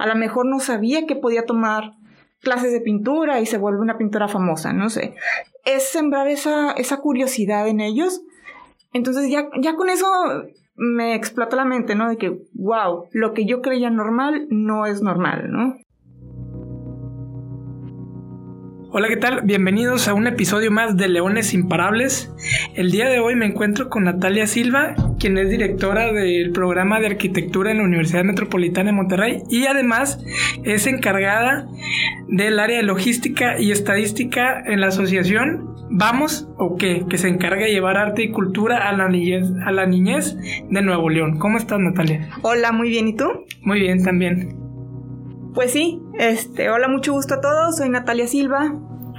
A lo mejor no sabía que podía tomar clases de pintura y se vuelve una pintora famosa, no sé. Es sembrar esa, esa curiosidad en ellos. Entonces ya, ya con eso me explota la mente, ¿no? De que, wow, lo que yo creía normal no es normal, ¿no? Hola, ¿qué tal? Bienvenidos a un episodio más de Leones Imparables. El día de hoy me encuentro con Natalia Silva, quien es directora del programa de arquitectura en la Universidad Metropolitana de Monterrey y además es encargada del área de logística y estadística en la asociación Vamos o qué, que se encarga de llevar arte y cultura a la niñez, a la niñez de Nuevo León. ¿Cómo estás, Natalia? Hola, muy bien, ¿y tú? Muy bien, también. Pues sí, este, hola, mucho gusto a todos. Soy Natalia Silva.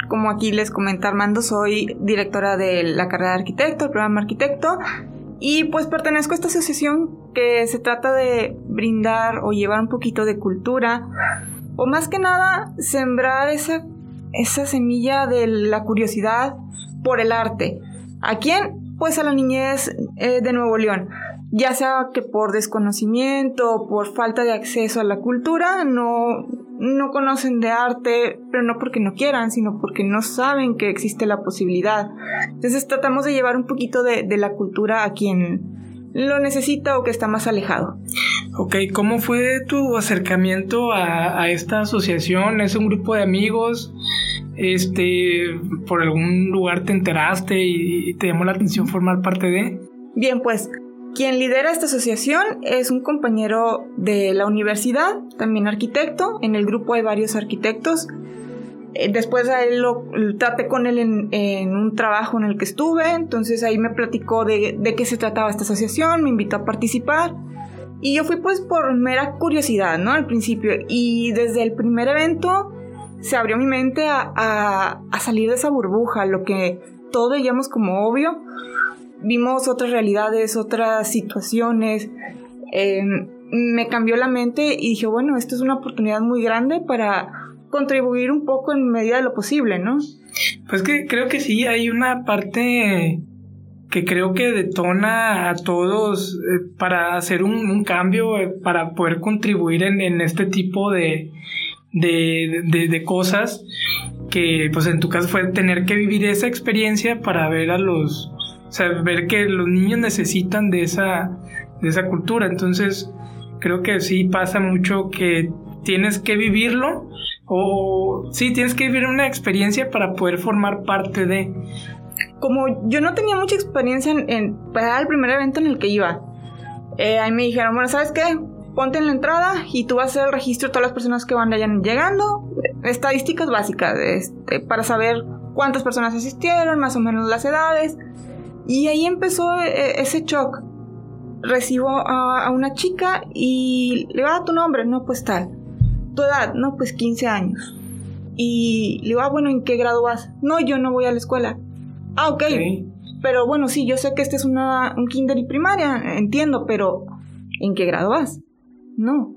Como aquí les comenta Armando, soy directora de la carrera de arquitecto, el programa arquitecto. Y pues pertenezco a esta asociación que se trata de brindar o llevar un poquito de cultura, o más que nada sembrar esa, esa semilla de la curiosidad por el arte. ¿A quién? Pues a la niñez eh, de Nuevo León ya sea que por desconocimiento o por falta de acceso a la cultura, no, no conocen de arte, pero no porque no quieran, sino porque no saben que existe la posibilidad. Entonces tratamos de llevar un poquito de, la cultura a quien lo necesita o que está más alejado. Ok, ¿cómo fue tu acercamiento a, a esta asociación? ¿Es un grupo de amigos? Este, ¿por algún lugar te enteraste y te llamó la atención formar parte de? Bien, pues quien lidera esta asociación es un compañero de la universidad, también arquitecto. En el grupo hay varios arquitectos. Eh, después a él lo, traté con él en, un trabajo en el que estuve, entonces ahí me platicó de, de qué se trataba esta asociación, me invitó a participar. Y yo fui pues por mera curiosidad, ¿no? Al principio. Y desde el primer evento se abrió mi mente a, a, a salir de esa burbuja, lo que todos veíamos como obvio vimos otras realidades, otras situaciones. Em, me cambió la mente y dije, bueno, esto es una oportunidad muy grande para contribuir un poco en medida de lo posible, ¿no? Pues que creo que sí, hay una parte que creo que detona a todos eh, para hacer un, cambio, eh, para poder contribuir en, este tipo de, de, de, cosas, que pues en tu caso fue tener que vivir esa experiencia para ver a los, o sea, ver que los niños necesitan de esa, de esa cultura. Entonces, creo que sí pasa mucho que tienes que vivirlo o sí, tienes que vivir una experiencia para poder formar parte de... Como yo no tenía mucha experiencia en, en el primer evento en el que iba, eh, ahí me dijeron, bueno, ¿sabes qué? Ponte en la entrada y tú vas a hacer el registro de todas las personas que van llegando, estadísticas básicas este, para saber cuántas personas asistieron, más o menos las edades, y ahí empezó eh, ese shock. Recibo a, una chica y le va a tu nombre, no, pues tal. Tu edad, no, pues 15 años. Y le digo, ah, bueno, ¿en qué grado vas? No, yo no voy a la escuela. Ah, ok. Pero bueno, sí, yo sé que este es una, un kinder y primaria, entiendo, pero ¿en qué grado vas? No,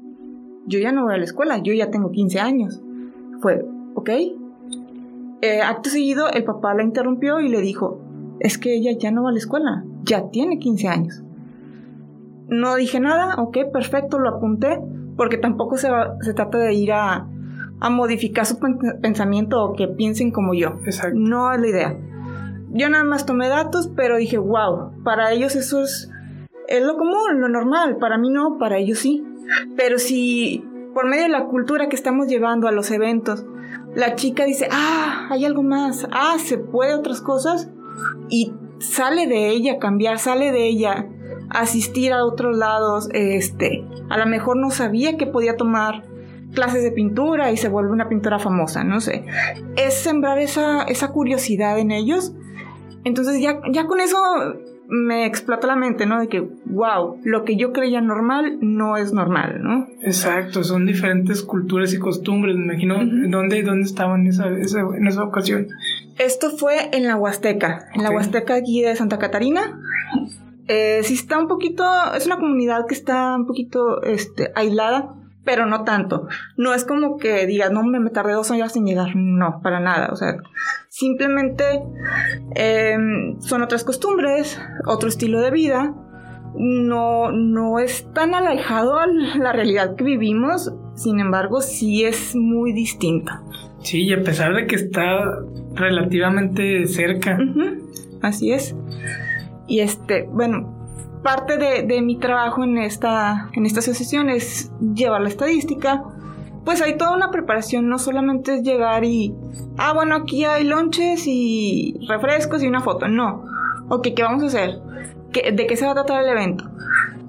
yo ya no voy a la escuela, yo ya tengo 15 años. Fue, ok. Eh, acto seguido, el papá la interrumpió y le dijo, es que ella ya no va a la escuela, ya tiene 15 años. No dije nada, ok, perfecto, lo apunté, porque tampoco se, se trata de ir a, a, modificar su pensamiento o que piensen como yo. Exacto. No es la idea. Yo nada más tomé datos, pero dije, wow, para ellos eso es, es lo común, lo normal, para mí no, para ellos sí. Pero si por medio de la cultura que estamos llevando a los eventos, la chica dice, ah, hay algo más, ah, se puede otras cosas, y sale de ella cambiar, sale de ella asistir a otros lados, este, a lo mejor no sabía que podía tomar clases de pintura y se vuelve una pintora famosa, no sé. Es sembrar esa, esa curiosidad en ellos. Entonces ya, ya con eso me explota la mente, ¿no? De que, wow, lo que yo creía normal no es normal, ¿no? Exacto, son diferentes culturas y costumbres, me imagino. ¿Dónde, ¿Dónde estaban en esa, en esa ocasión? Esto fue en la Huasteca, en la Huasteca aquí de Santa Catarina. Eh, sí está un poquito, es una comunidad que está un poquito este, aislada, pero no tanto. No es como que digas, no, me tardé dos años sin llegar. No, para nada. O sea, simplemente em, son otras costumbres, otro estilo de vida. no, no es tan alejado a la realidad que vivimos, sin embargo, sí es muy distinta. Sí, y a pesar de que está relativamente cerca. así es. Y este, bueno, parte de, mi trabajo en esta, en esta asociación es llevar la estadística. Pues hay toda una preparación, no solamente es llegar y, ah, bueno, aquí hay lonches y refrescos y una foto. No. Ok, ¿qué vamos a hacer? ¿De qué se va a tratar el evento?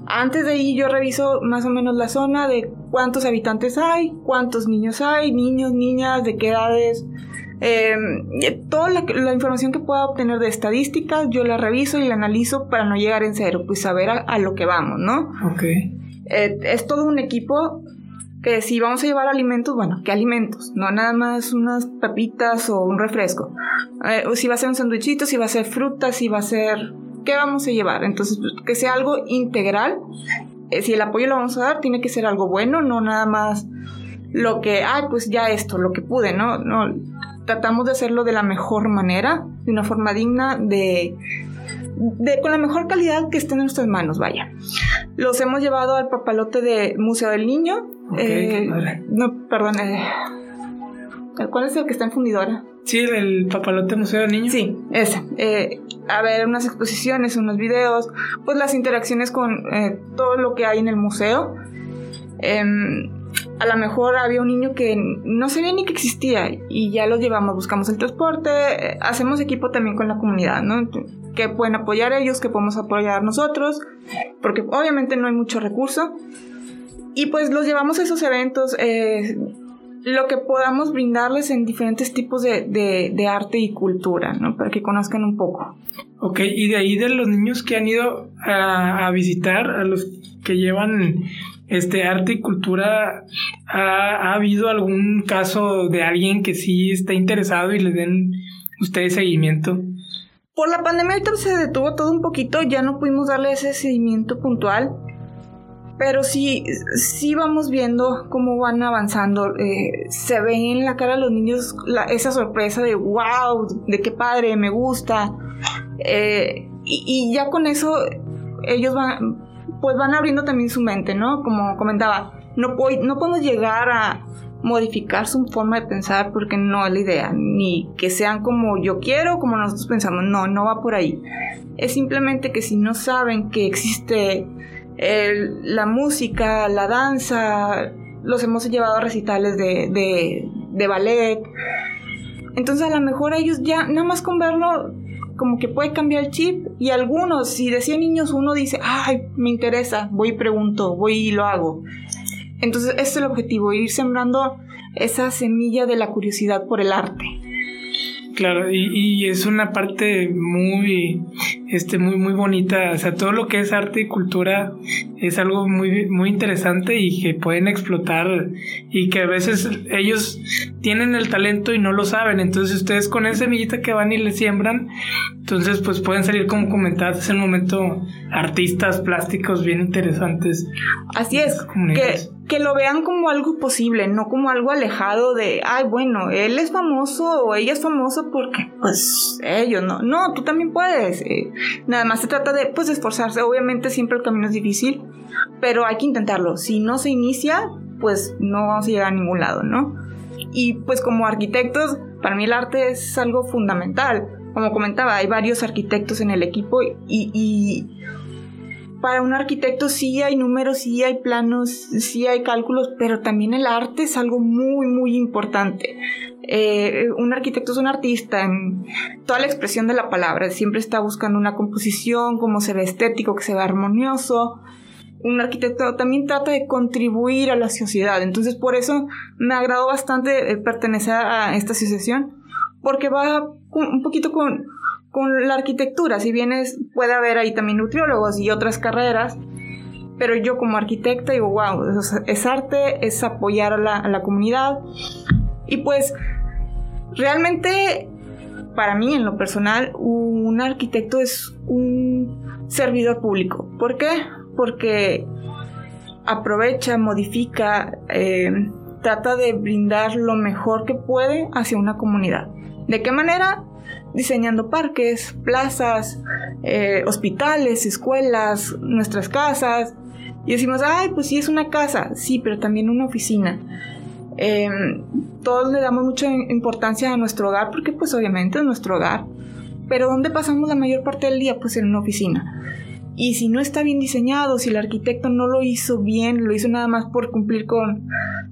Antes de ahí yo reviso más o menos la zona de cuántos habitantes hay, cuántos niños hay, niños, niñas, de qué edades. Em, toda la, información que pueda obtener de estadísticas yo la reviso y la analizo para no llegar en cero, pues saber a, lo que vamos, ¿no? Ok. Eh, es todo un equipo que si vamos a llevar alimentos, bueno, ¿qué alimentos? No nada más unas papitas o un refresco. Eh, o si va a ser un sandwichito, si va a ser fruta, si va a ser ¿qué vamos a llevar? Entonces, pues, que sea algo integral. Eh, si el apoyo lo vamos a dar, tiene que ser algo bueno, no nada más lo que, ay, pues ya esto, lo que pude, ¿no? No, tratamos de hacerlo de la mejor manera, de una forma digna, de, de, con la mejor calidad que esté en nuestras manos, vaya. Los hemos llevado al papalote de Museo del Niño. Eh, no, perdón. Eh, ¿Cuál es el que está en fundidora? Sí, el Papalote Museo del Niño. Sí, ese. Eh, a ver, unas exposiciones, unos videos, pues las interacciones con eh, todo lo que hay en el museo. Em, a lo mejor había un niño que no sabía ni que existía y ya lo llevamos, buscamos el transporte, eh, hacemos equipo también con la comunidad, ¿no? Que pueden apoyar ellos, que podemos apoyar nosotros, porque obviamente no hay mucho recurso. Y pues los llevamos a esos eventos. Eh, lo que podamos brindarles en diferentes tipos de, arte y cultura, ¿no? Para que conozcan un poco. Ok, y de ahí de los niños que han ido a, visitar, a los que llevan este arte y cultura, ¿ha, habido algún caso de alguien que sí está interesado y le den ustedes seguimiento? Por la pandemia ahorita se detuvo todo un poquito, ya no pudimos darle ese seguimiento puntual pero sí, sí vamos viendo cómo van avanzando. Eh, se ve en la cara de los niños esa sorpresa de wow, de qué padre, me gusta. Eh, y, ya con eso ellos van, pues van abriendo también su mente, ¿no? Como comentaba, no, no podemos llegar a modificar su forma de pensar porque no es la idea, ni que sean como yo quiero, como nosotros pensamos, no, no va por ahí. Es simplemente que si no saben que existe la música, la danza, los hemos llevado a recitales de, de, ballet. Entonces a lo mejor ellos ya, nada más con verlo, como que puede cambiar el chip. Y algunos, si decía niños, uno dice, ay, me interesa, voy y pregunto, voy y lo hago. Entonces ese es el objetivo, ir sembrando esa semilla de la curiosidad por el arte. Claro, y, es una parte muy, este, muy, muy bonita. O sea, todo lo que es arte y cultura es algo muy, muy interesante y que pueden explotar y que a veces ellos tienen el talento y no lo saben. Entonces ustedes con esa semillita que van y le siembran, entonces pues pueden salir como comentaste en el momento artistas plásticos bien interesantes. Así es, que que lo vean como algo posible, no como algo alejado de, ay, bueno, él es famoso o ella es famoso porque, pues, ellos, no, no, tú también puedes. Eh, nada más se trata de, pues, esforzarse. Obviamente siempre el camino es difícil, pero hay que intentarlo. Si no se inicia, pues no vamos a llegar a ningún lado, ¿no? Y pues como arquitectos, para mí el arte es algo fundamental. Como comentaba, hay varios arquitectos en el equipo y, y para un arquitecto sí hay números, sí hay planos, sí hay cálculos, pero también el arte es algo muy, muy importante. Eh, un arquitecto es un artista en toda la expresión de la palabra, siempre está buscando una composición, cómo se ve estético, que se ve armonioso. Un arquitecto también trata de contribuir a la sociedad, entonces por eso me agradó bastante eh, pertenecer a esta asociación, porque va un poquito con, con la arquitectura, si bien es, puede haber ahí también nutriólogos y otras carreras, pero yo como arquitecta digo, wow, es, arte, es apoyar a la, a la comunidad. Y pues realmente para mí en lo personal un arquitecto es un servidor público. ¿Por qué? Porque aprovecha, modifica, eh, trata de brindar lo mejor que puede hacia una comunidad. ¿De qué manera? Diseñando parques, plazas, eh, hospitales, escuelas, nuestras casas. Y decimos, ay, pues sí es una casa, sí, pero también una oficina. Em, todos le damos mucha importancia a nuestro hogar porque pues obviamente es nuestro hogar. Pero ¿dónde pasamos la mayor parte del día? Pues en una oficina. Y si no está bien diseñado, si el arquitecto no lo hizo bien, lo hizo nada más por cumplir con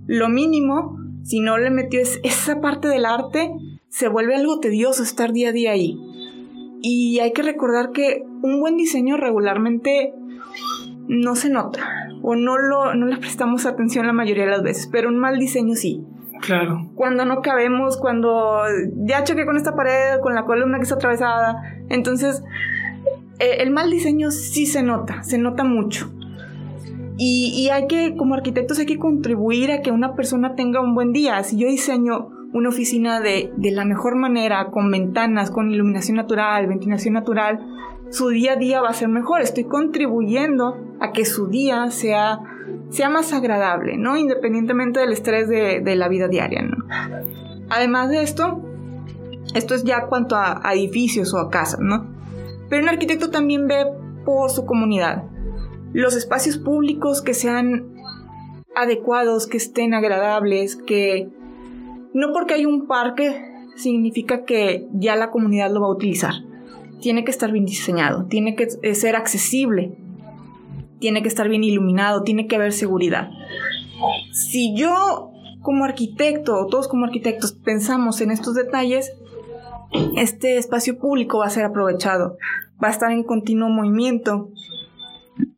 lo mínimo, si no le metió esa parte del arte, se vuelve algo tedioso estar día a día ahí. Y hay que recordar que un buen diseño regularmente no se nota o no, lo, no le prestamos atención la mayoría de las veces, pero un mal diseño sí. Claro. Cuando no cabemos, cuando ya choqué con esta pared, con la columna que está atravesada. Entonces, eh, el mal diseño sí se nota, se nota mucho. Y, y, hay que, como arquitectos, hay que contribuir a que una persona tenga un buen día. Si yo diseño una oficina de, de la mejor manera, con ventanas, con iluminación natural, ventilación natural, su día a día va a ser mejor. Estoy contribuyendo a que su día sea, sea más agradable, ¿no? Independientemente del estrés de, de la vida diaria. Además de esto, esto es ya cuanto a, a edificios o a casas, ¿no? Pero un arquitecto también ve por su comunidad. Los espacios públicos que sean adecuados, que estén agradables, que no porque hay un parque significa que ya la comunidad lo va a utilizar tiene que estar bien diseñado, tiene que eh, ser accesible, tiene que estar bien iluminado, tiene que haber seguridad. Si yo como arquitecto o todos como arquitectos pensamos en estos detalles, este espacio público va a ser aprovechado, va a estar en continuo movimiento.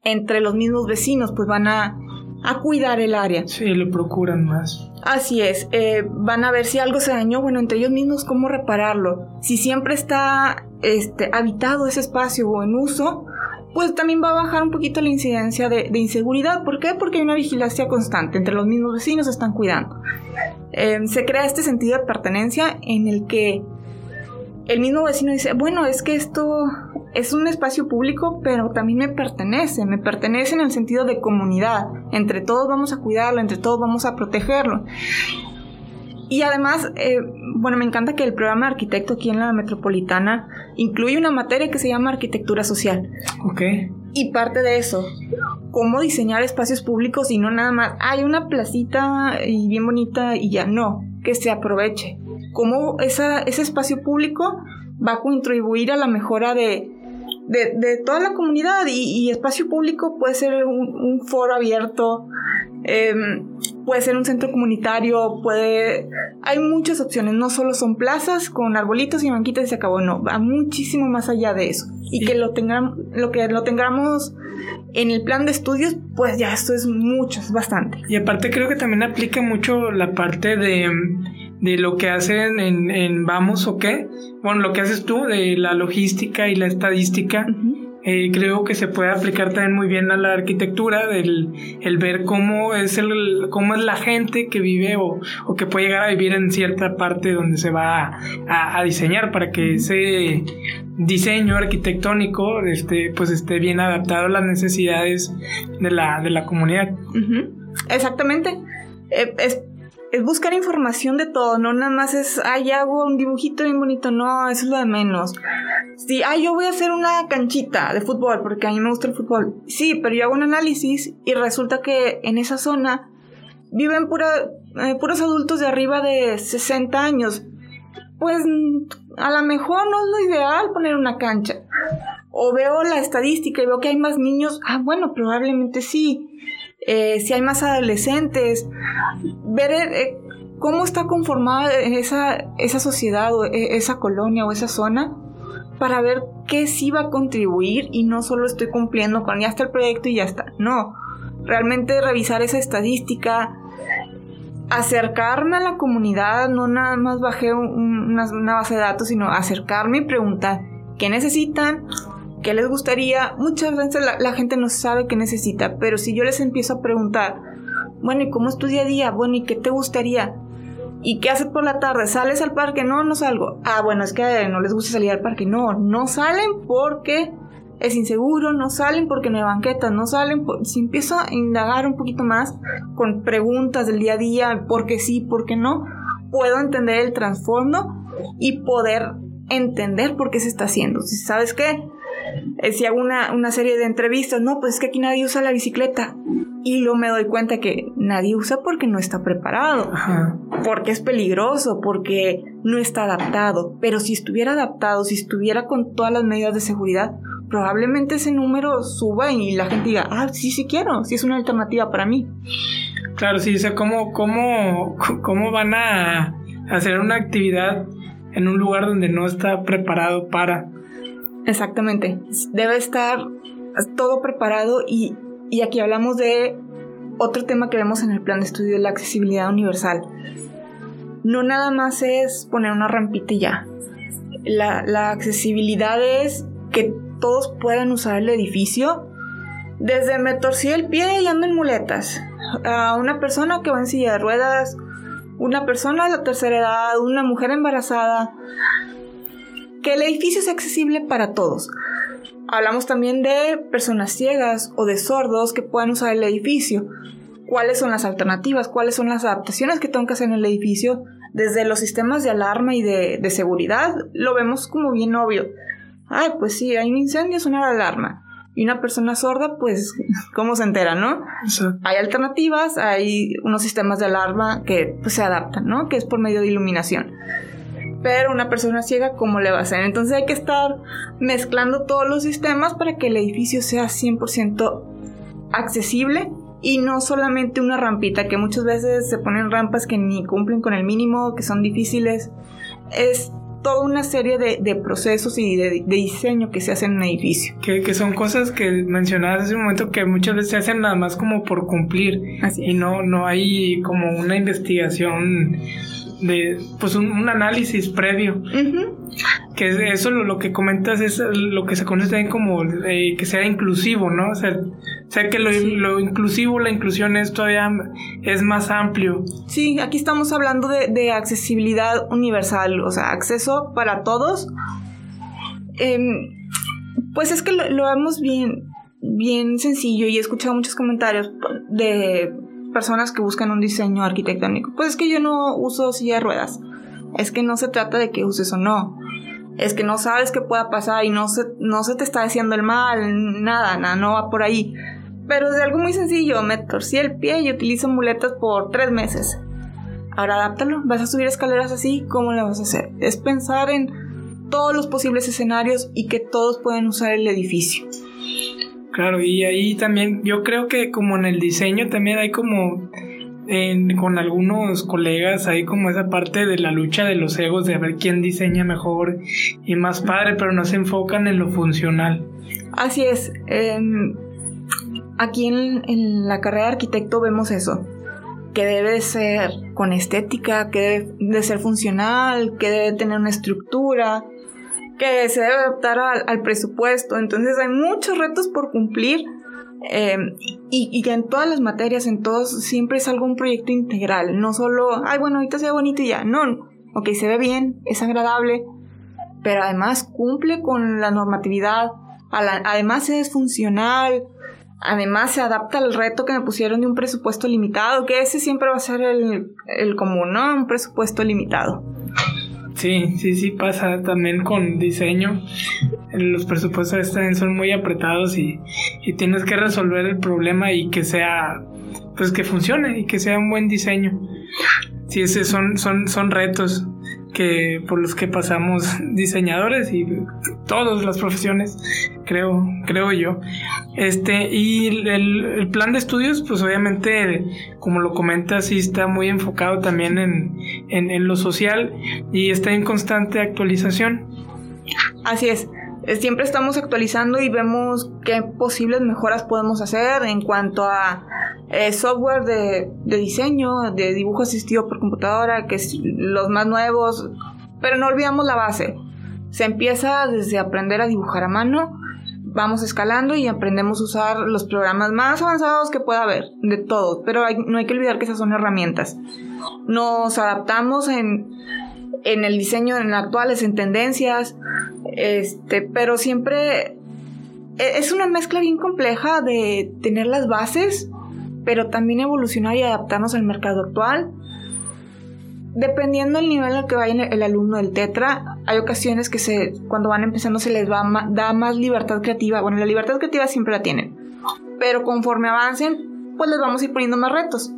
Entre los mismos vecinos, pues van a, a cuidar el área. Sí, lo procuran más. Así es, eh, van a ver si algo se dañó, bueno, entre ellos mismos cómo repararlo. Si siempre está este, habitado ese espacio o en uso, pues también va a bajar un poquito la incidencia de, inseguridad. ¿Por qué? Porque hay una vigilancia constante, entre los mismos vecinos están cuidando. Em, se crea este sentido de pertenencia en el que el mismo vecino dice, bueno, es que esto es un espacio público, pero también me pertenece, me pertenece en el sentido de comunidad. Entre todos vamos a cuidarlo, entre todos vamos a protegerlo. Y además, eh, bueno, me encanta que el programa de arquitecto aquí en la metropolitana incluye una materia que se llama arquitectura social. Ok. Y parte de eso, cómo diseñar espacios públicos y no nada más, hay una placita y bien bonita y ya no, que se aproveche. Cómo esa, ese espacio público va a contribuir a la mejora de, de, toda la comunidad y, espacio público puede ser un, foro abierto, em, puede ser un centro comunitario, puede... Hay muchas opciones, no solo son plazas con arbolitos y banquitas y se acabó, no, va muchísimo más allá de eso. Y que lo, tengamos, lo que lo tengamos en el plan de estudios, pues ya esto es mucho, es bastante. Y aparte creo que también aplica mucho la parte de de lo que hacen en, Vamos o qué, bueno, lo que haces tú de la logística y la estadística, eh, creo que se puede aplicar también muy bien a la arquitectura, del el ver cómo es, el, cómo es la gente que vive o, o que puede llegar a vivir en cierta parte donde se va a, diseñar para que ese diseño arquitectónico este, pues esté bien adaptado a las necesidades de la, de la comunidad. Exactamente. Eh, es es buscar información de todo, no nada más es, ay, hago un dibujito bien bonito, no, eso es lo de menos. Sí, ay, yo voy a hacer una canchita de fútbol porque a mí me gusta el fútbol. Sí, pero yo hago un análisis y resulta que en esa zona viven pura, eh, puros adultos de arriba de 60 años. Pues a lo mejor no es lo ideal poner una cancha. O veo la estadística y veo que hay más niños. Ah, bueno, probablemente sí. Eh, si hay más adolescentes, ver eh, cómo está conformada esa, esa sociedad o esa colonia o esa zona para ver qué sí va a contribuir y no solo estoy cumpliendo con ya está el proyecto y ya está. No, realmente revisar esa estadística, acercarme a la comunidad, no nada más bajé una, una base de datos, sino acercarme y preguntar qué necesitan, qué les gustaría. Muchas veces la, gente no sabe qué necesita, pero si yo les empiezo a preguntar, bueno, ¿y cómo es tu día a día? Bueno, ¿y qué te gustaría? ¿Y qué haces por la tarde? ¿Sales al parque? No, no salgo. Ah, bueno, es que no les gusta salir al parque. No, no salen porque es inseguro, no salen porque no hay banquetas, no salen. Si empiezo a indagar un poquito más con preguntas del día a día, por qué sí, por qué no, puedo entender el trasfondo y poder entender por qué se está haciendo. Si sabes qué, eh, si hago una, una, serie de entrevistas, no, pues es que aquí nadie usa la bicicleta. Y luego me doy cuenta que nadie usa porque no está preparado, porque es peligroso, porque no está adaptado. Pero si estuviera adaptado, si estuviera con todas las medidas de seguridad, probablemente ese número suba y la gente diga, ah, sí, sí quiero, sí es una alternativa para mí. Claro, sí, o sea, ¿cómo, cómo, cómo van a hacer una actividad en un lugar donde no está preparado para? Exactamente. Debe estar todo preparado y, y aquí hablamos de otro tema que vemos en el plan de estudio, la accesibilidad universal. No nada más es poner una rampita y ya. La, la accesibilidad es que todos puedan usar el edificio. Desde me torcí el pie y ando en muletas. A una persona que va en silla de ruedas. Una persona de la tercera edad. Una mujer embarazada que el edificio sea accesible para todos. Hablamos también de personas ciegas o de sordos que puedan usar el edificio. ¿Cuáles son las alternativas? ¿Cuáles son las adaptaciones que tengo que hacer en el edificio? Desde los sistemas de alarma y de, seguridad lo vemos como bien obvio. Ay, pues sí, hay un incendio, suena la alarma. Y una persona sorda, pues, ¿cómo se entera, no? Hay alternativas, hay unos sistemas de alarma que pues, se adaptan, ¿no? Que es por medio de iluminación pero una persona ciega, ¿cómo le va a hacer? Entonces hay que estar mezclando todos los sistemas para que el edificio sea 100% accesible y no solamente una rampita, que muchas veces se ponen rampas que ni cumplen con el mínimo, que son difíciles. Es toda una serie de, procesos y de, diseño que se hacen en un edificio. Que, son cosas que mencionabas hace un momento que muchas veces se hacen nada más como por cumplir. y no, no hay como una investigación de pues un, análisis previo. Que eso lo, que comentas es lo que se conoce también como eh, que sea inclusivo, ¿no? O sea, que lo, inclusivo, la inclusión es todavía es más amplio. Sí, aquí estamos hablando de, accesibilidad universal, o sea, acceso para todos. Em, pues es que lo, lo vemos bien, bien sencillo y he escuchado muchos comentarios de personas que buscan un diseño arquitectónico. Pues es que yo no uso silla de ruedas. Es que no se trata de que uses o no. Es que no sabes qué pueda pasar y no se, no se te está haciendo el mal, nada, nada, no va por ahí. Pero es algo muy sencillo, me torcí el pie y utilizo muletas por tres meses. Ahora adáptalo, vas a subir escaleras así, ¿cómo lo vas a hacer? Es pensar en todos los posibles escenarios y que todos pueden usar el edificio. Claro, y ahí también yo creo que como en el diseño también hay como con algunos colegas hay como esa parte de la lucha de los egos de ver quién diseña mejor y más padre, pero no se enfocan en lo funcional. Así es. Em, aquí en, en, la carrera de arquitecto vemos eso, que debe ser con estética, que debe de ser funcional, que debe tener una estructura, que se debe adaptar al, presupuesto. Entonces hay muchos retos por cumplir em, y, en todas las materias, en todos, siempre es algún proyecto integral. No solo, ay, bueno, ahorita se ve bonito y ya. No, ok, se ve bien, es agradable, pero además cumple con la normatividad, además es funcional, además se adapta al reto que me pusieron de un presupuesto limitado, que ese siempre va a ser el, el común, ¿no? Un presupuesto limitado. Sí, sí, sí pasa también con diseño. Los presupuestos también son muy apretados y, y tienes que resolver el problema y que sea, pues que funcione y que sea un buen diseño. Sí, ese son, son, son retos que por los que pasamos diseñadores y todas las profesiones, creo, creo yo. Este, y el, plan de estudios, pues obviamente, como lo comentas, sí está muy enfocado también en, en lo social y está en constante actualización. Así es. Siempre estamos actualizando y vemos qué posibles mejoras podemos hacer en cuanto a eh, software de, diseño, de dibujo asistido por computadora, que es los más nuevos, pero no olvidamos la base. Se empieza desde aprender a dibujar a mano, vamos escalando y aprendemos a usar los programas más avanzados que pueda haber, de todo, pero no hay que olvidar que esas son herramientas. Nos adaptamos en, en el diseño en actuales, en tendencias, este, pero siempre e, es una mezcla bien compleja de tener las bases pero también evolucionar y adaptarnos al mercado actual. Dependiendo del nivel al que vaya el alumno del tetra, hay ocasiones que se, cuando van empezando se les va da más libertad creativa. Bueno, la libertad creativa siempre la tienen, pero conforme avancen, pues les vamos a ir poniendo más retos.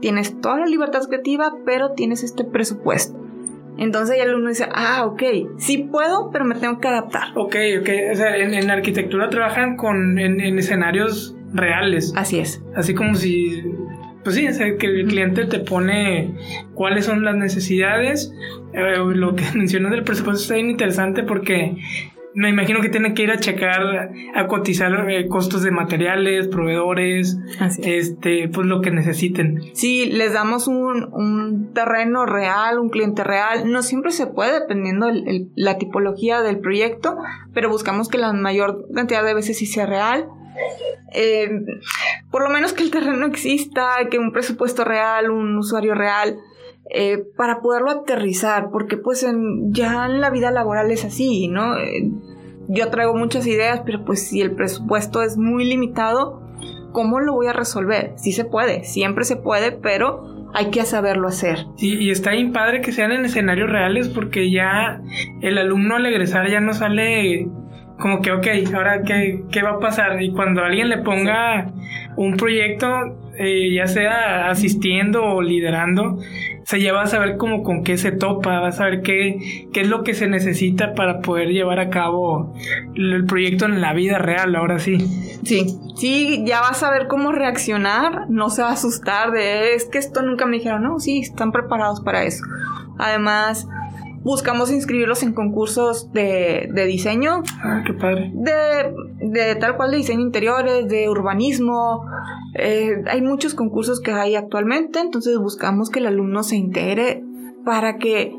Tienes toda la libertad creativa, pero tienes este presupuesto. Entonces el alumno dice, ah, ok, sí puedo, pero me tengo que adaptar. Ok, ok. O sea, en, arquitectura trabajan con, en, escenarios reales. Así es. Así como si pues sí, o que el cliente te pone cuáles son las necesidades. Eh, lo que mencionas del presupuesto está bien interesante porque me imagino que tienen que ir a checar, a cotizar eh, costos de materiales, proveedores, este, pues lo que necesiten. Sí, les damos un, un, terreno real, un cliente real. No siempre se puede, dependiendo el, la tipología del proyecto, pero buscamos que la mayor cantidad de veces sí sea real. Eh, por lo menos que el terreno exista, que un presupuesto real, un usuario real. Eh, para poderlo aterrizar, porque pues ya en la vida laboral es así, ¿no? Eh, yo traigo muchas ideas, pero pues si el presupuesto es muy limitado, ¿cómo lo voy a resolver? Sí se puede, siempre se puede, pero hay que saberlo hacer. Sí, y está bien padre que sean en escenarios reales porque ya el alumno al egresar ya no sale como que, ok, ahora qué, qué va a pasar. Y cuando alguien le ponga un proyecto, eh, ya sea asistiendo o liderando, se ya va a saber como con qué se topa, va a saber qué, qué es lo que se necesita para poder llevar a cabo el proyecto en la vida real, ahora sí. Sí, sí, ya va a saber cómo reaccionar, no se va a asustar de, es que esto nunca me dijeron, no, sí, están preparados para eso. Además, buscamos inscribirlos en concursos de, de diseño. Ah, qué padre. De, de, tal cual de diseño interiores, de urbanismo. Eh, hay muchos concursos que hay actualmente, entonces buscamos que el alumno se integre para que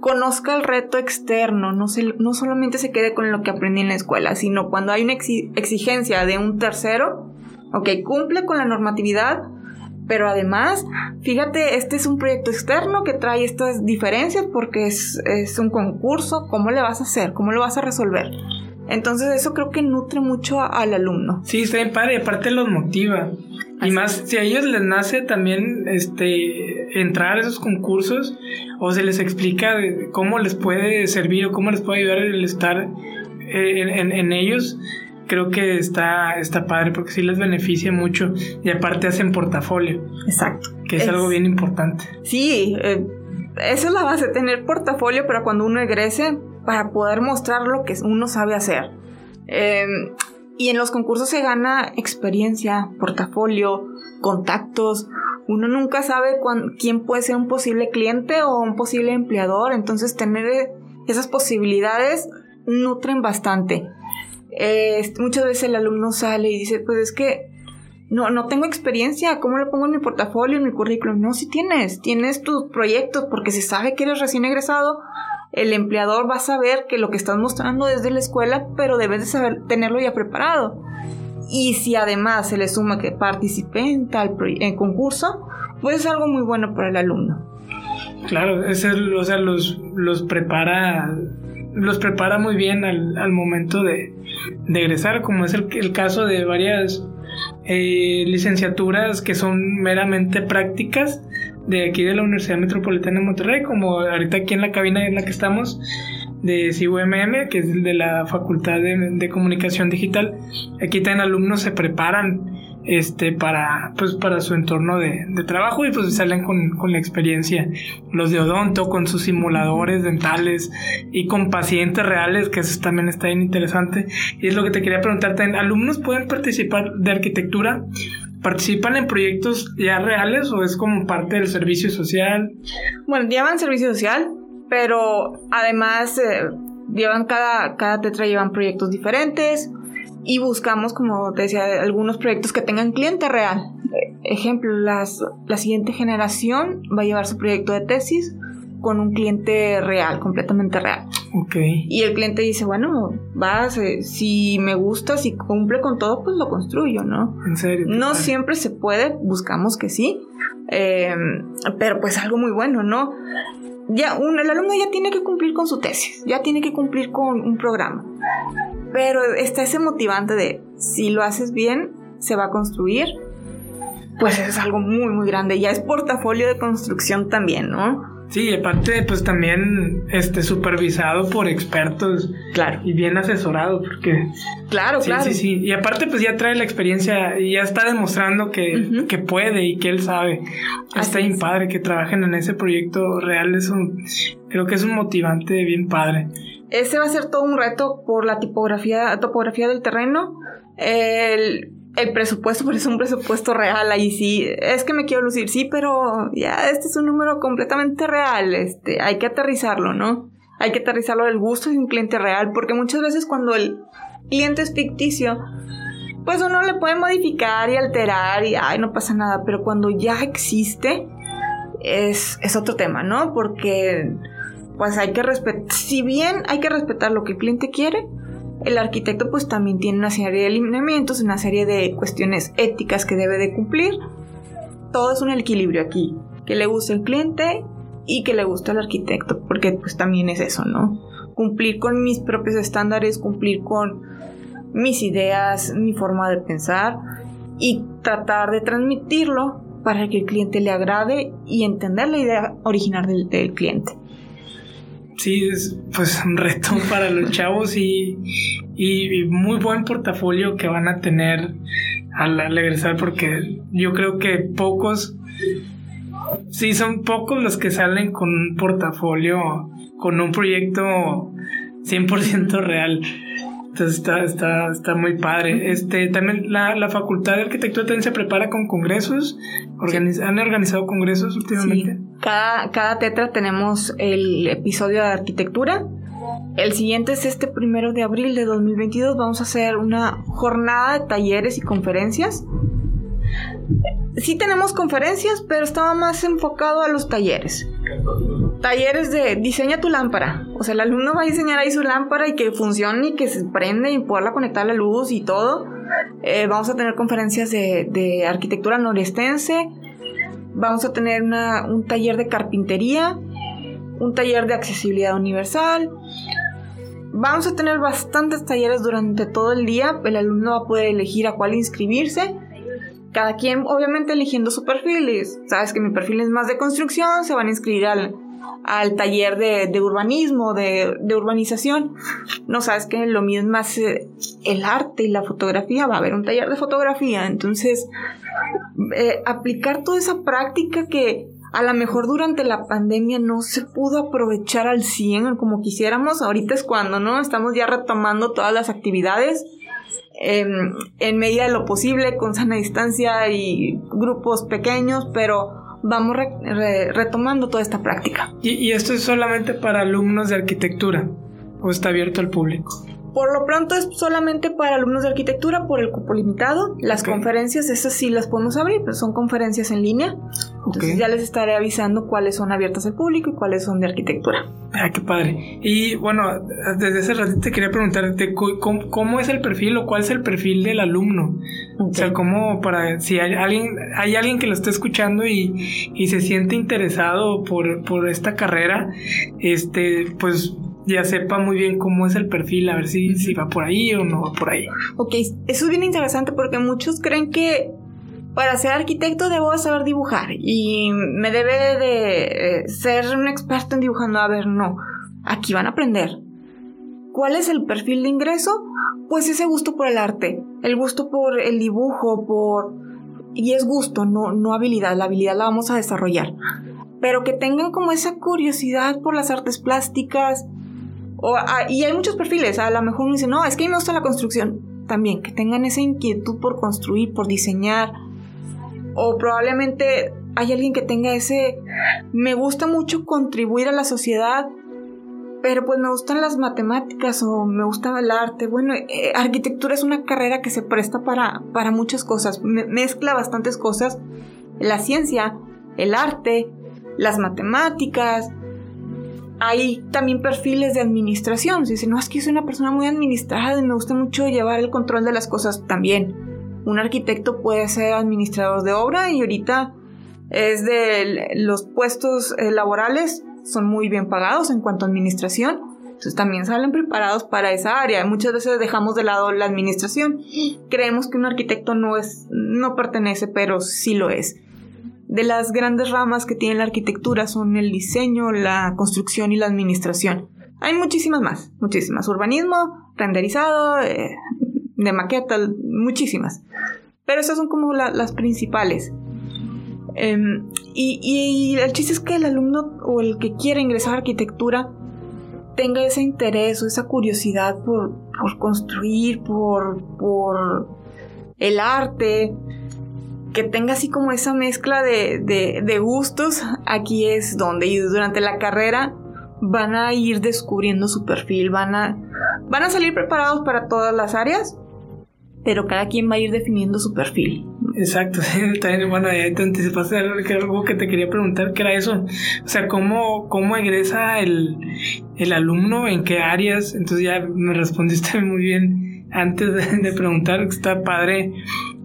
conozca el reto externo, no, se, no solamente se quede con lo que aprendí en la escuela, sino cuando hay una exigencia de un tercero, ok, cumple con la normatividad, pero además, fíjate, este es un proyecto externo que trae estas diferencias porque es, un concurso, ¿cómo le vas a hacer? ¿Cómo lo vas a resolver? Entonces eso creo que nutre mucho al alumno. Sí, está bien padre, aparte los motiva. Y más, si a ellos les nace también este entrar a esos concursos o se les explica cómo les puede servir o cómo les puede ayudar el estar eh, en, en ellos, creo que está, está padre porque sí les beneficia mucho y aparte hacen portafolio. Exacto. Que es, algo bien importante. Sí, eh, eso es la base, tener portafolio para cuando uno egrese, para poder mostrar lo que uno sabe hacer. Em, y en los concursos se gana experiencia, portafolio, contactos. Uno nunca sabe quién puede ser un posible cliente o un posible empleador, entonces tener esas posibilidades nutren bastante. Eh, muchas veces el alumno sale y dice, pues es que no, no tengo experiencia, ¿cómo lo pongo en mi portafolio, en mi currículum? No, si tienes, tienes tus proyectos porque se sabe que eres recién egresado, el empleador va a saber que lo que estás mostrando desde la escuela, pero debes de saber tenerlo ya preparado. Y si además se le suma que participé en tal concurso, pues es algo muy bueno para el alumno. Claro, es o sea, los, los prepara los prepara muy bien al, al momento de, de, egresar, como es el, el caso de varias eh, licenciaturas que son meramente prácticas de aquí de la Universidad Metropolitana de Monterrey, como ahorita aquí en la cabina en la que estamos de CUMM, que es de la Facultad de, de Comunicación Digital. Aquí también alumnos se preparan este para pues para su entorno de, trabajo y pues salen con, la experiencia. Los de odonto con sus simuladores dentales y con pacientes reales que eso también está bien interesante. Y es lo que te quería preguntarte alumnos pueden participar de arquitectura participan en proyectos ya reales o es como parte del servicio social bueno llevan servicio social pero además eh, llevan cada cada tetra llevan proyectos diferentes y buscamos, como te decía, algunos proyectos que tengan cliente real. Ejemplo, las, la siguiente generación va a llevar su proyecto de tesis con un cliente real, completamente real. Ok. Y el cliente dice, bueno, vas, si me gusta, si cumple con todo, pues lo construyo, ¿no? En serio. No siempre se puede, buscamos que sí, eh, pero pues algo muy bueno, ¿no? Ya, un, el alumno ya tiene que cumplir con su tesis, ya tiene que cumplir con un programa. Pero está ese motivante de si lo haces bien, se va a construir. Pues eso es algo muy, muy grande. Ya es portafolio de construcción también, ¿no? Sí, aparte, pues también este supervisado por expertos. Claro. Y bien asesorado, porque. Claro, sí, claro. Sí, sí. Y aparte, pues ya trae la experiencia y ya está demostrando que, que puede y que él sabe. está bien padre que trabajen en ese proyecto real. Es un, creo que es un motivante bien padre. Ese va a ser todo un reto por la tipografía, topografía del terreno. El el presupuesto, pero es un presupuesto real ahí sí. Es que me quiero lucir, sí, pero ya este es un número completamente real. Este, hay que aterrizarlo, ¿no? Hay que aterrizarlo del gusto de un cliente real, porque muchas veces cuando el cliente es ficticio, pues uno le puede modificar y alterar y ay, no pasa nada, pero cuando ya existe, es, es otro tema, ¿no? Porque pues hay que respetar, si bien hay que respetar lo que el cliente quiere, el arquitecto pues también tiene una serie de lineamientos, una serie de cuestiones éticas que debe de cumplir. Todo es un equilibrio aquí, que le guste al cliente y que le guste al arquitecto, porque pues también es eso, ¿no? Cumplir con mis propios estándares, cumplir con mis ideas, mi forma de pensar y tratar de transmitirlo para que el cliente le agrade y entender la idea original del, del cliente sí, es pues un reto para los chavos y, y, muy buen portafolio que van a tener al, egresar porque yo creo que pocos, sí, son pocos los que salen con un portafolio, con un proyecto 100% real. Entonces está, está, está muy padre. Este, también la, la Facultad de Arquitectura también se prepara con congresos. ¿Han organizado congresos últimamente? Sí. Cada, cada tetra tenemos el episodio de arquitectura. El siguiente es este primero de abril de 2022. Vamos a hacer una jornada de talleres y conferencias. Sí tenemos conferencias, pero estaba más enfocado a los talleres. Talleres de diseña tu lámpara. O sea, el alumno va a diseñar ahí su lámpara y que funcione y que se prende y poderla conectar a la luz y todo. Eh, vamos a tener conferencias de, de arquitectura norestense. Vamos a tener un taller de carpintería. Un taller de accesibilidad universal. Vamos a tener bastantes talleres durante todo el día. El alumno va a poder elegir a cuál inscribirse cada quien obviamente eligiendo su perfil. Sabes que mi perfil es más de construcción, se van a inscribir al, al taller de, de urbanismo, de, urbanización. No sabes que lo mío es más eh, el arte y la fotografía, va a haber un taller de fotografía. Entonces, eh, aplicar toda esa práctica que a lo mejor durante la pandemia no se pudo aprovechar al 100 como quisiéramos. Ahorita es cuando, ¿no? Estamos ya retomando todas las actividades en medida de lo posible, con sana distancia y grupos pequeños, pero vamos retomando toda esta práctica. ¿Y, ¿Y esto es solamente para alumnos de arquitectura o está abierto al público? Por lo pronto es solamente para alumnos de arquitectura por el cupo limitado. Las conferencias, esas sí las podemos abrir, pero son conferencias en línea. Entonces ya les estaré avisando cuáles son abiertas al público y cuáles son de arquitectura. Ah, qué padre. Y bueno, desde ese ratito te quería preguntarte ¿cómo, es el perfil o cuál es el perfil del alumno. O sea, cómo para si hay alguien hay alguien que lo está escuchando y, y se siente interesado por, por esta carrera, este, pues ya sepa muy bien cómo es el perfil, a ver si, si va por ahí o no va por ahí. Ok, eso es bien interesante porque muchos creen que para ser arquitecto debo saber dibujar y me debe de eh, ser un experto en dibujando. A ver, no, aquí van a aprender. ¿Cuál es el perfil de ingreso? Pues ese gusto por el arte, el gusto por el dibujo, por... Y es gusto, no, no habilidad, la habilidad la vamos a desarrollar. Pero que tengan como esa curiosidad por las artes plásticas, Ah, y hay muchos perfiles, a lo mejor uno dice, no, es que a mí me gusta la construcción. También, que tengan esa inquietud por construir, por diseñar. O probablemente hay alguien que tenga ese, me gusta mucho contribuir a la sociedad, pero pues me gustan las matemáticas o me gusta el arte. Bueno, eh, arquitectura es una carrera que se presta para, para muchas cosas, mezcla bastantes cosas. La ciencia, el arte, las matemáticas, hay también perfiles de administración. Si dicen, no, es que soy una persona muy administrada y me gusta mucho llevar el control de las cosas también. Un arquitecto puede ser administrador de obra y ahorita es de los puestos eh, laborales son muy bien pagados en cuanto a administración. Entonces también salen preparados para esa área. Muchas veces dejamos de lado la administración. Creemos que un arquitecto no es, no pertenece, pero sí lo es. de las grandes ramas que tiene la arquitectura son el diseño, la construcción y la administración. Hay muchísimas más, muchísimas. Urbanismo, renderizado, eh, de maqueta, muchísimas. Pero esas son como las principales. Em, y, el chiste es que el alumno o el que quiere ingresar a arquitectura tenga ese interés o esa curiosidad por, construir, por, por el arte, que tenga así como esa mezcla de, de, gustos, aquí es donde y durante la carrera van a ir descubriendo su perfil, van a, van a salir preparados para todas las áreas, pero cada quien va a ir definiendo su perfil. Exacto, también, bueno, ya te anticipaste algo que te quería preguntar, que era eso, o sea, ¿cómo, cómo egresa el, el alumno, en qué áreas? Entonces ya me respondiste muy bien antes de, de preguntar, está padre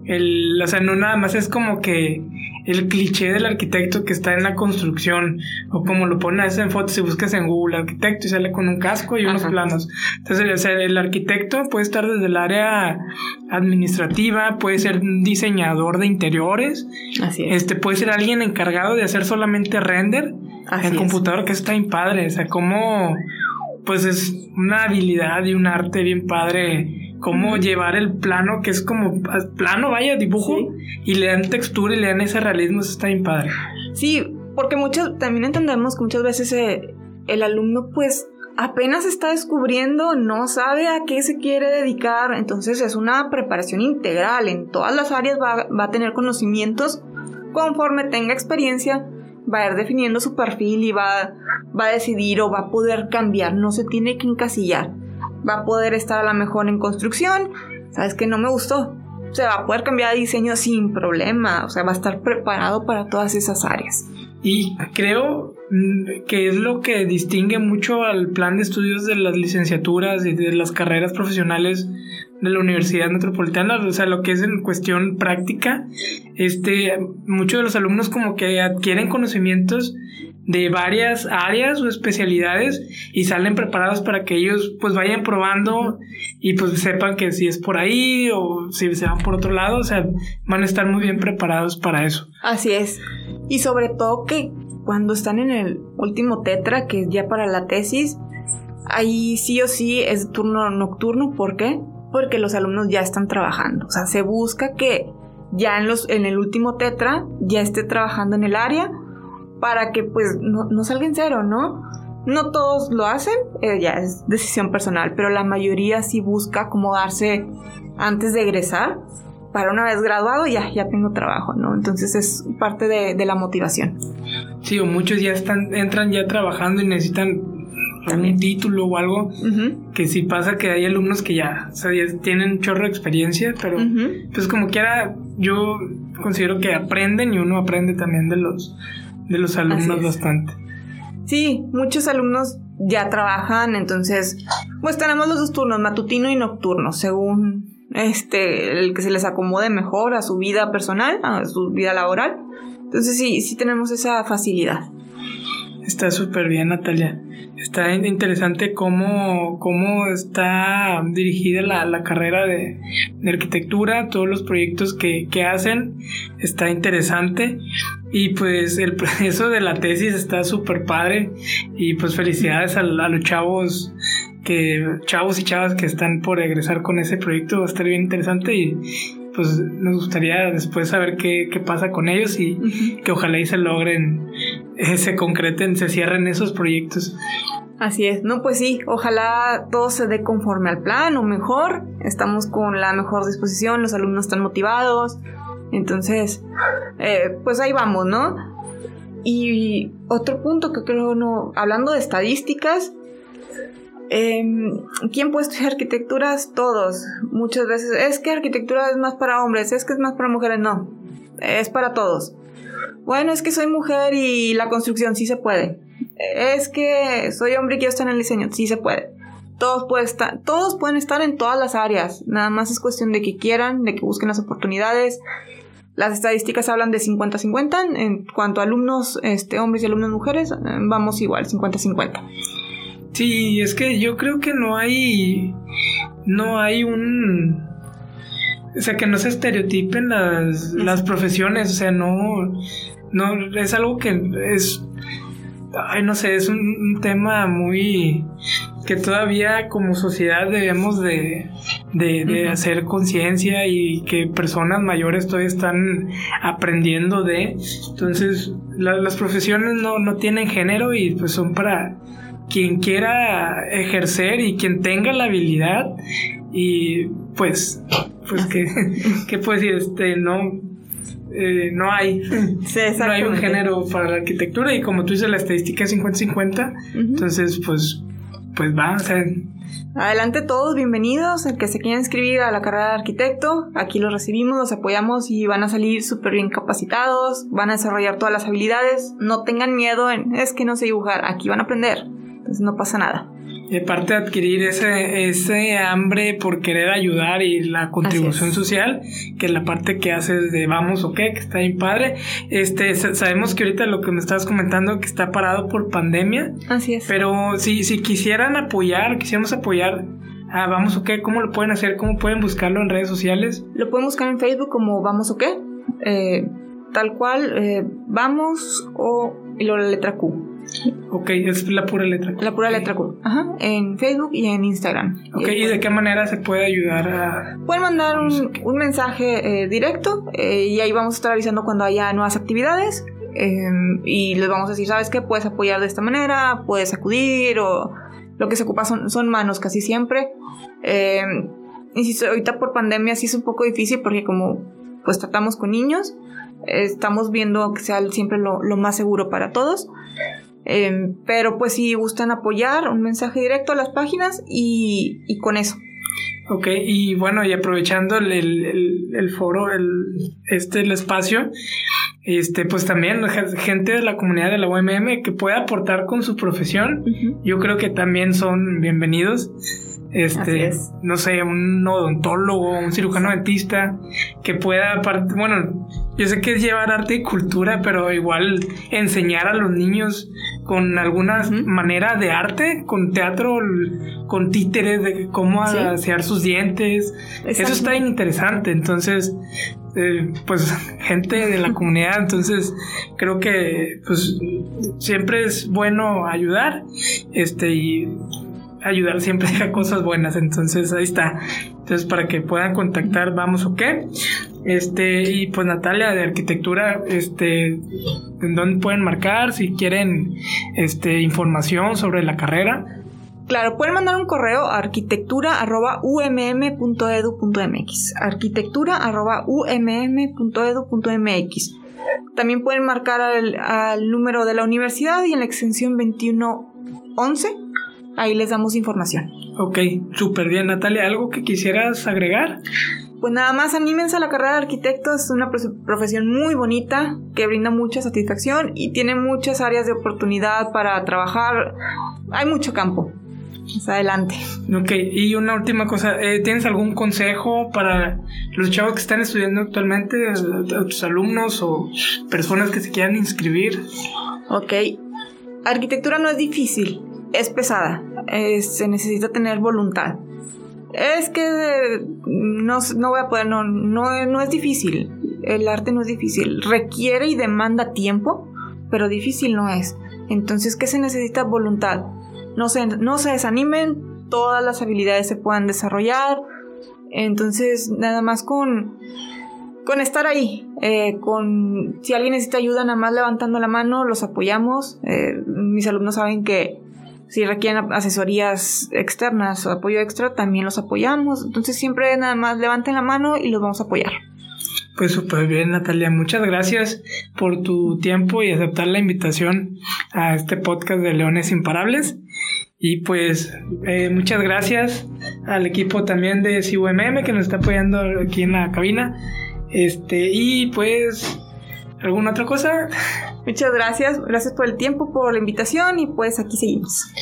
el, o sea, no nada más es como que el cliché del arquitecto que está en la construcción, o como lo pones en fotos, si buscas en Google arquitecto y sale con un casco y unos planos. Entonces, o sea, el arquitecto puede estar desde el área administrativa, puede ser un diseñador de interiores, Así es. este puede ser alguien encargado de hacer solamente render en computador, que está bien padre, o sea, como pues es una habilidad y un arte bien padre cómo llevar el plano, que es como plano, vaya, dibujo, y le dan textura y le dan ese realismo, eso está bien padre. Sí, porque muchas, también entendemos que muchas veces eh, el alumno pues apenas está descubriendo, no sabe a qué se quiere dedicar, entonces es una preparación integral, en todas las áreas va, va a tener conocimientos conforme tenga experiencia, va a ir definiendo su perfil y va, va a decidir o va a poder cambiar, no se tiene que encasillar va a poder estar a lo mejor en construcción, sabes que no me gustó, se va a poder cambiar de diseño sin problema, o sea, va a estar preparado para todas esas áreas. Y creo mm, que es lo que distingue mucho al plan de estudios de las licenciaturas y de las carreras profesionales de la Universidad Metropolitana, o sea, lo que es en cuestión práctica, este, muchos de los alumnos como que adquieren conocimientos de varias áreas o especialidades y salen preparados para que ellos pues vayan probando y pues sepan que si es por ahí o si se van por otro lado, o sea, van a estar muy bien preparados para eso. Así es. Y sobre todo que cuando están en el último tetra, que es ya para la tesis, ahí sí o sí es turno nocturno, ¿por qué? Porque los alumnos ya están trabajando, o sea, se busca que ya en, los, en el último tetra ya esté trabajando en el área para que pues no, no salga en cero, ¿no? No todos lo hacen, eh, ya es decisión personal, pero la mayoría sí busca acomodarse antes de egresar para una vez graduado ya, ya tengo trabajo, ¿no? Entonces es parte de, la motivación. Sí, o muchos ya están, entran ya trabajando y necesitan un título o algo, que sí pasa que hay alumnos que ya, o sea, ya tienen un chorro de experiencia, pero pues como quiera, yo considero que aprenden y uno aprende también de los de los alumnos bastante. Sí, muchos alumnos ya trabajan, entonces, pues tenemos los dos turnos, matutino y nocturno, según este, el que se les acomode mejor a su vida personal, a su vida laboral. Entonces sí, sí tenemos esa facilidad. Está súper bien, Natalia. Está interesante cómo, cómo está dirigida la, carrera de, arquitectura, todos los proyectos que, que, hacen. Está interesante. Y pues el proceso de la tesis está súper padre. Y pues felicidades a, a los chavos que chavos y chavas que están por egresar con ese proyecto va a estar bien interesante y pues nos gustaría después saber qué, pasa con ellos y que ojalá y se logren, se concreten, se cierren esos proyectos. Así es, no, pues sí, ojalá todo se dé conforme al plan o mejor, estamos con la mejor disposición, los alumnos están motivados, entonces, eh, pues ahí vamos, ¿no? Y otro punto que creo, no, hablando de estadísticas, eh, ¿Quién puede estudiar arquitecturas? Todos. Muchas veces es que arquitectura es más para hombres, es que es más para mujeres. No, es para todos. Bueno, es que soy mujer y la construcción sí se puede. Es que soy hombre y quiero estar en el diseño, sí se puede. Todos, pueden estar, todos pueden estar en todas las áreas. Nada más es cuestión de que quieran, de que busquen las oportunidades. Las estadísticas hablan de 50-50. En cuanto a alumnos este, hombres y alumnos mujeres, vamos igual, 50-50. Sí, es que yo creo que no hay. No hay un. O sea, que no se estereotipen las, las profesiones. O sea, no. No, es algo que es, ay, no sé, es un, tema muy que todavía como sociedad debemos de, de, hacer conciencia y que personas mayores todavía están aprendiendo de. Entonces, las profesiones no, no tienen género y pues son para quien quiera ejercer y quien tenga la habilidad y pues pues que, que decir este no eh, no hay no hay un género para la arquitectura y como tú dices la estadística es 50-50 entonces pues pues va Adelante todos, bienvenidos. El que se quiera inscribir a la carrera de arquitecto, aquí los recibimos, los apoyamos y van a salir súper bien capacitados, van a desarrollar todas las habilidades. No tengan miedo en, es que no sé dibujar, aquí van a aprender. Entonces no pasa nada. Y aparte de adquirir ese, ese hambre por querer ayudar y la contribución social, que es la parte que haces de vamos o qué, que está bien padre. Este, sabemos que ahorita lo que me estabas comentando que está parado por pandemia. Así es. Pero si, si quisieran apoyar, quisiéramos apoyar a Vamos o qué, ¿cómo lo pueden hacer? ¿Cómo pueden buscarlo en redes sociales? Lo pueden buscar en Facebook como Vamos o qué. Eh, tal cual, eh, Vamos o y luego la letra Q. Ok, es la pura letra La pura letra Q. Ajá. En Facebook y en Instagram. Ok, ¿y, de qué manera se puede ayudar a.? Pueden mandar un, un mensaje eh, directo eh, y ahí vamos a estar avisando cuando haya nuevas actividades. Em, y les vamos a decir, ¿sabes qué? Puedes apoyar de esta manera, puedes acudir o lo que se ocupa son, son manos casi siempre. Eh, insisto, ahorita por pandemia sí es un poco difícil porque como pues tratamos con niños, estamos viendo que sea siempre lo, lo más seguro para todos. Em, pero pues si gustan apoyar, un mensaje directo a las páginas y, y con eso. Ok, y bueno, y aprovechando el, el, el, foro, el, este, el espacio, este, pues también gente de la comunidad de la UMM que pueda aportar con su profesión, yo creo que también son bienvenidos este, no sé, un odontólogo, un cirujano dentista que pueda, bueno, yo sé que es llevar arte y cultura, pero igual enseñar a los niños con alguna manera de arte, con teatro, con títeres, de cómo hacer sus dientes. Eso está bien interesante. Entonces, eh, pues gente de la comunidad, entonces creo que pues siempre es bueno ayudar. Este y ayudar siempre a cosas buenas. Entonces ahí está. Entonces para que puedan contactar, vamos o qué. Este, y pues Natalia de arquitectura, este, en dónde pueden marcar si quieren este, información sobre la carrera. Claro, pueden mandar un correo a arquitectura.umm.edu.mx. Arquitectura.umm.edu.mx. También pueden marcar al, al número de la universidad y en la extensión 2111 ahí les damos información. Ok, súper bien, Natalia. ¿Algo que quisieras agregar? Pues nada más anímense a la carrera de arquitecto, es una profesión muy bonita que brinda mucha satisfacción y tiene muchas áreas de oportunidad para trabajar. Hay mucho campo. Pues adelante. Ok, y una última cosa, eh, ¿tienes algún consejo para los chavos que están estudiando actualmente, tus alumnos o personas que se quieran inscribir? Ok, arquitectura no es difícil, es pesada, se necesita tener voluntad. Es que no, no voy a poder, no, no, es difícil. El arte no es difícil. Requiere y demanda tiempo, pero difícil no es. Entonces, ¿qué se necesita? Voluntad. No se, no se desanimen, todas las habilidades se puedan desarrollar. Entonces, nada más con, con estar ahí, eh, con si alguien necesita ayuda, nada más levantando la mano, los apoyamos. Eh, mis alumnos saben que si requieren asesorías externas o apoyo extra, también los apoyamos. Entonces siempre nada más levanten la mano y los vamos a apoyar. Pues súper bien, Natalia. Muchas gracias por tu tiempo y aceptar la invitación a este podcast de Leones Imparables. Y pues eh, muchas gracias al equipo también de CUMM que nos está apoyando aquí en la cabina. Este, y pues ¿Alguna otra cosa? Muchas gracias, gracias por el tiempo, por la invitación y pues aquí seguimos.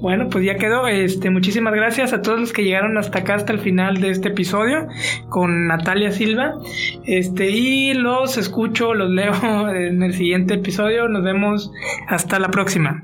Bueno, pues ya quedó. Este, muchísimas gracias a todos los que llegaron hasta acá, hasta el final de este episodio con Natalia Silva. Este, y los escucho, los leo en el siguiente episodio. Nos vemos hasta la próxima.